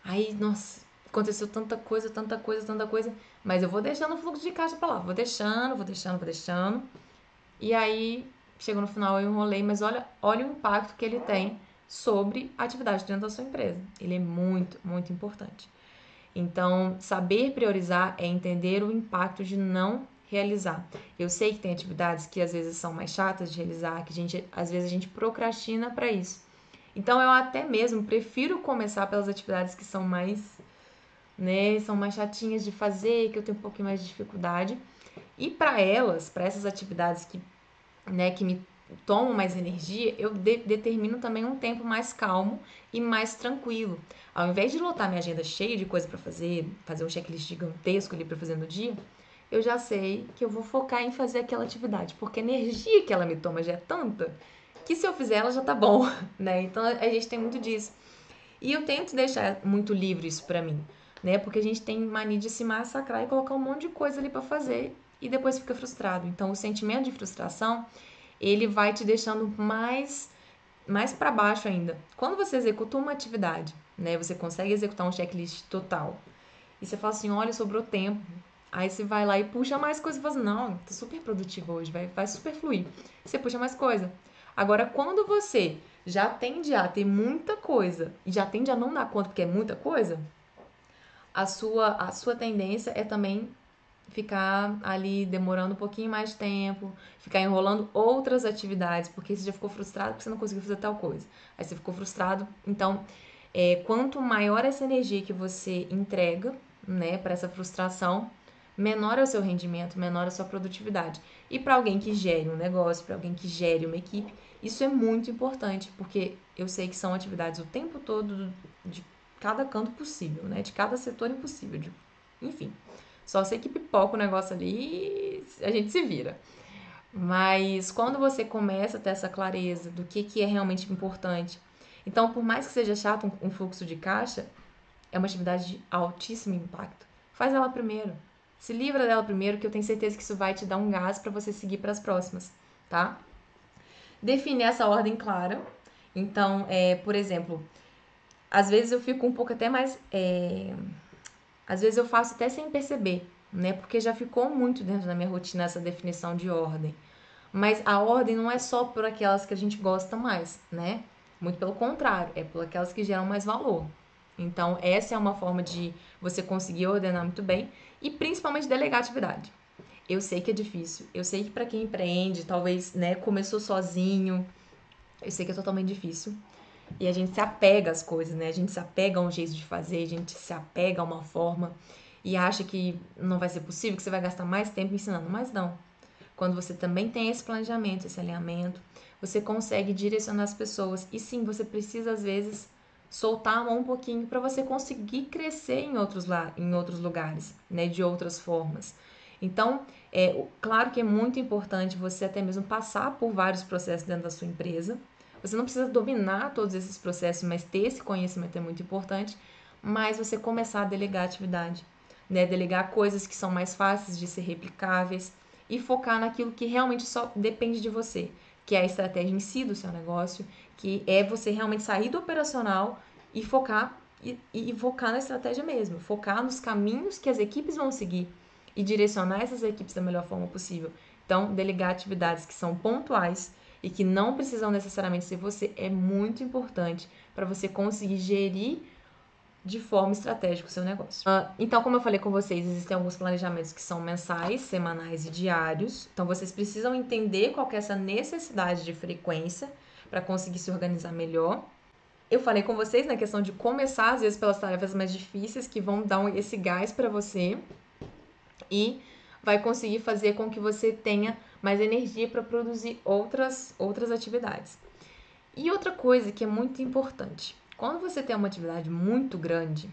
Aí, nossa, aconteceu tanta coisa, tanta coisa, tanta coisa, mas eu vou deixando o fluxo de caixa para lá, vou deixando, vou deixando, vou deixando. E aí, chegou no final, eu enrolei, mas olha, olha o impacto que ele tem sobre a atividade dentro da sua empresa. Ele é muito, muito importante. Então, saber priorizar é entender o impacto de não realizar. Eu sei que tem atividades que às vezes são mais chatas de realizar, que a gente, às vezes a gente procrastina para isso. Então, eu até mesmo prefiro começar pelas atividades que são mais né? São mais chatinhas de fazer, que eu tenho um pouquinho mais de dificuldade. E para elas, para essas atividades que, né, que me tomam mais energia, eu de determino também um tempo mais calmo e mais tranquilo. Ao invés de lotar minha agenda cheia de coisa para fazer, fazer um checklist gigantesco ali para fazer no dia, eu já sei que eu vou focar em fazer aquela atividade, porque a energia que ela me toma já é tanta que se eu fizer ela já tá bom, né? Então a gente tem muito disso. E eu tento deixar muito livre isso para mim né? Porque a gente tem mania de se massacrar e colocar um monte de coisa ali para fazer e depois fica frustrado. Então, o sentimento de frustração, ele vai te deixando mais mais para baixo ainda. Quando você executa uma atividade, né, você consegue executar um checklist total. E você fala assim, olha, sobrou tempo. Aí você vai lá e puxa mais coisa e fala assim, não, tô super produtivo hoje, vai, vai super fluir. Você puxa mais coisa. Agora, quando você já tende a ter muita coisa e já tende a não dar conta porque é muita coisa, a sua, a sua tendência é também ficar ali demorando um pouquinho mais de tempo, ficar enrolando outras atividades, porque você já ficou frustrado porque você não conseguiu fazer tal coisa. Aí você ficou frustrado. Então, é, quanto maior essa energia que você entrega, né, para essa frustração, menor é o seu rendimento, menor é a sua produtividade. E para alguém que gere um negócio, para alguém que gere uma equipe, isso é muito importante, porque eu sei que são atividades o tempo todo de cada canto possível, né? De cada setor impossível. De... Enfim, só sei que pipoca o negócio ali e a gente se vira. Mas quando você começa a ter essa clareza do que, que é realmente importante, então, por mais que seja chato um, um fluxo de caixa, é uma atividade de altíssimo impacto. Faz ela primeiro. Se livra dela primeiro, que eu tenho certeza que isso vai te dar um gás para você seguir para as próximas, tá? Definir essa ordem clara. Então, é, por exemplo, às vezes eu fico um pouco até mais. É, às vezes eu faço até sem perceber, né? Porque já ficou muito dentro da minha rotina essa definição de ordem. Mas a ordem não é só por aquelas que a gente gosta mais, né? Muito pelo contrário, é por aquelas que geram mais valor. Então, essa é uma forma de você conseguir ordenar muito bem e principalmente delegar atividade. Eu sei que é difícil, eu sei que para quem empreende, talvez, né, começou sozinho, eu sei que é totalmente difícil. E a gente se apega às coisas, né? A gente se apega a um jeito de fazer, a gente se apega a uma forma e acha que não vai ser possível, que você vai gastar mais tempo ensinando, mas não. Quando você também tem esse planejamento, esse alinhamento, você consegue direcionar as pessoas. E sim, você precisa às vezes soltar a mão um pouquinho para você conseguir crescer em outros, lá, em outros lugares, né, de outras formas. Então, é claro que é muito importante você até mesmo passar por vários processos dentro da sua empresa. Você não precisa dominar todos esses processos, mas ter esse conhecimento é muito importante. Mas você começar a delegar atividade, né? Delegar coisas que são mais fáceis de ser replicáveis e focar naquilo que realmente só depende de você, que é a estratégia em si do seu negócio, que é você realmente sair do operacional e focar e, e focar na estratégia mesmo, focar nos caminhos que as equipes vão seguir e direcionar essas equipes da melhor forma possível. Então, delegar atividades que são pontuais e que não precisam necessariamente ser você é muito importante para você conseguir gerir de forma estratégica o seu negócio. Uh, então, como eu falei com vocês, existem alguns planejamentos que são mensais, semanais e diários. Então, vocês precisam entender qual é essa necessidade de frequência para conseguir se organizar melhor. Eu falei com vocês na questão de começar, às vezes, pelas tarefas mais difíceis que vão dar esse gás para você e vai conseguir fazer com que você tenha mais energia para produzir outras, outras atividades. E outra coisa que é muito importante, quando você tem uma atividade muito grande,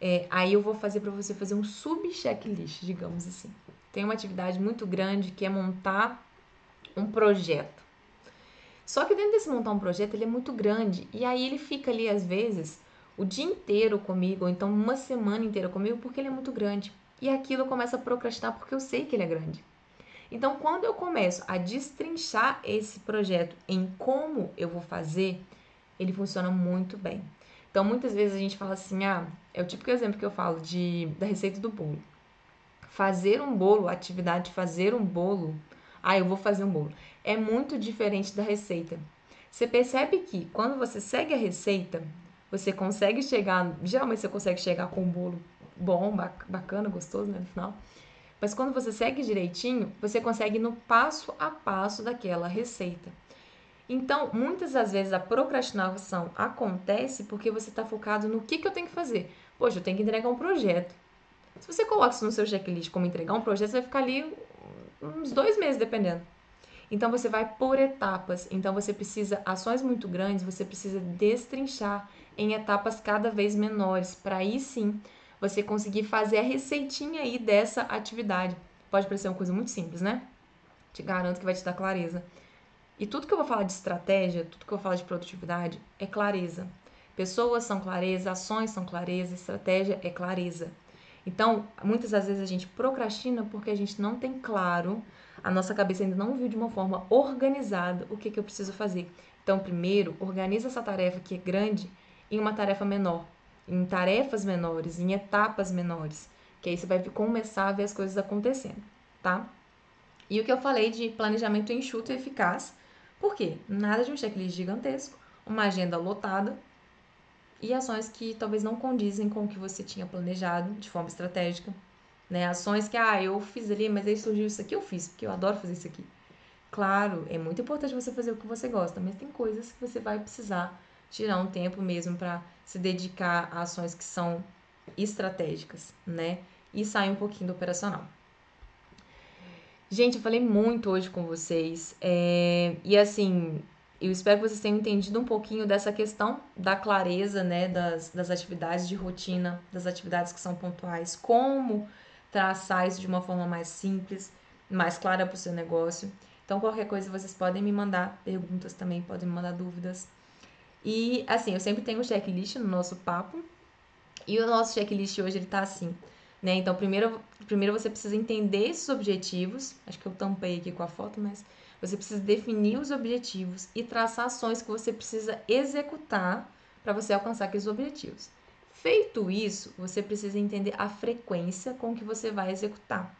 é, aí eu vou fazer para você fazer um sub-checklist, digamos assim. Tem uma atividade muito grande que é montar um projeto. Só que dentro desse montar um projeto, ele é muito grande. E aí ele fica ali, às vezes, o dia inteiro comigo, ou então uma semana inteira comigo, porque ele é muito grande. E aquilo começa a procrastinar porque eu sei que ele é grande. Então, quando eu começo a destrinchar esse projeto em como eu vou fazer, ele funciona muito bem. Então, muitas vezes a gente fala assim: ah, é o típico exemplo que eu falo de, da receita do bolo. Fazer um bolo, a atividade de fazer um bolo, ah, eu vou fazer um bolo é muito diferente da receita. Você percebe que quando você segue a receita, você consegue chegar, geralmente você consegue chegar com um bolo bom, bacana, gostoso, né, no final. Mas quando você segue direitinho, você consegue ir no passo a passo daquela receita. Então, muitas das vezes a procrastinação acontece porque você está focado no que, que eu tenho que fazer. Poxa, eu tenho que entregar um projeto. Se você coloca isso no seu checklist como entregar um projeto, você vai ficar ali uns dois meses, dependendo. Então você vai por etapas. Então você precisa ações muito grandes, você precisa destrinchar em etapas cada vez menores, para aí sim você conseguir fazer a receitinha aí dessa atividade. Pode parecer uma coisa muito simples, né? Te garanto que vai te dar clareza. E tudo que eu vou falar de estratégia, tudo que eu vou falar de produtividade é clareza. Pessoas são clareza, ações são clareza, estratégia é clareza. Então, muitas das vezes a gente procrastina porque a gente não tem claro a nossa cabeça ainda não viu de uma forma organizada o que, que eu preciso fazer. Então, primeiro, organiza essa tarefa que é grande em uma tarefa menor, em tarefas menores, em etapas menores, que aí você vai começar a ver as coisas acontecendo, tá? E o que eu falei de planejamento enxuto e eficaz, por quê? Nada de um checklist gigantesco, uma agenda lotada e ações que talvez não condizem com o que você tinha planejado de forma estratégica, né? Ações que, ah, eu fiz ali, mas aí surgiu isso aqui, eu fiz, porque eu adoro fazer isso aqui. Claro, é muito importante você fazer o que você gosta, mas tem coisas que você vai precisar tirar um tempo mesmo para se dedicar a ações que são estratégicas, né? E sair um pouquinho do operacional. Gente, eu falei muito hoje com vocês. É... E assim, eu espero que vocês tenham entendido um pouquinho dessa questão da clareza, né? Das, das atividades de rotina, das atividades que são pontuais, como traçar isso de uma forma mais simples, mais clara para o seu negócio. Então, qualquer coisa vocês podem me mandar perguntas também, podem me mandar dúvidas. E assim, eu sempre tenho um checklist no nosso papo. E o nosso checklist hoje ele tá assim, né? Então, primeiro, primeiro você precisa entender esses objetivos. Acho que eu tampei aqui com a foto, mas você precisa definir os objetivos e traçar ações que você precisa executar para você alcançar aqueles objetivos. Feito isso, você precisa entender a frequência com que você vai executar.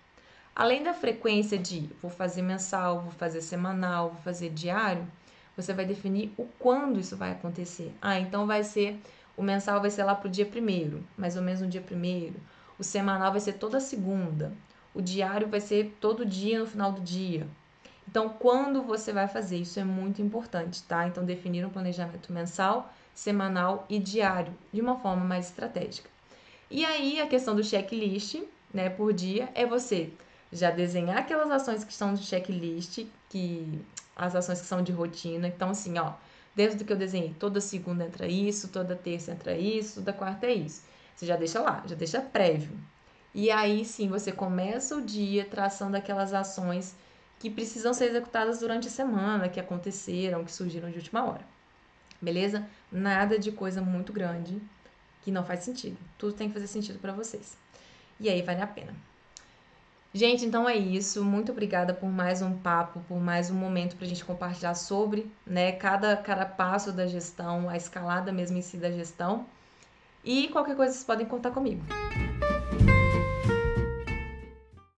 Além da frequência de vou fazer mensal, vou fazer semanal, vou fazer diário, você vai definir o quando isso vai acontecer. Ah, então vai ser o mensal vai ser lá pro dia primeiro, mais ou menos no dia primeiro. O semanal vai ser toda segunda. O diário vai ser todo dia no final do dia. Então, quando você vai fazer? Isso é muito importante, tá? Então, definir um planejamento mensal, semanal e diário de uma forma mais estratégica. E aí, a questão do checklist, né, por dia, é você já desenhar aquelas ações que estão no checklist, que as ações que são de rotina. Então, assim, ó, do que eu desenhei, toda segunda entra isso, toda terça entra isso, toda quarta é isso. Você já deixa lá, já deixa prévio. E aí sim você começa o dia traçando aquelas ações que precisam ser executadas durante a semana, que aconteceram, que surgiram de última hora. Beleza? Nada de coisa muito grande que não faz sentido. Tudo tem que fazer sentido para vocês. E aí vale a pena. Gente, então é isso. Muito obrigada por mais um papo, por mais um momento para a gente compartilhar sobre né, cada, cada passo da gestão, a escalada mesmo em si da gestão. E qualquer coisa vocês podem contar comigo.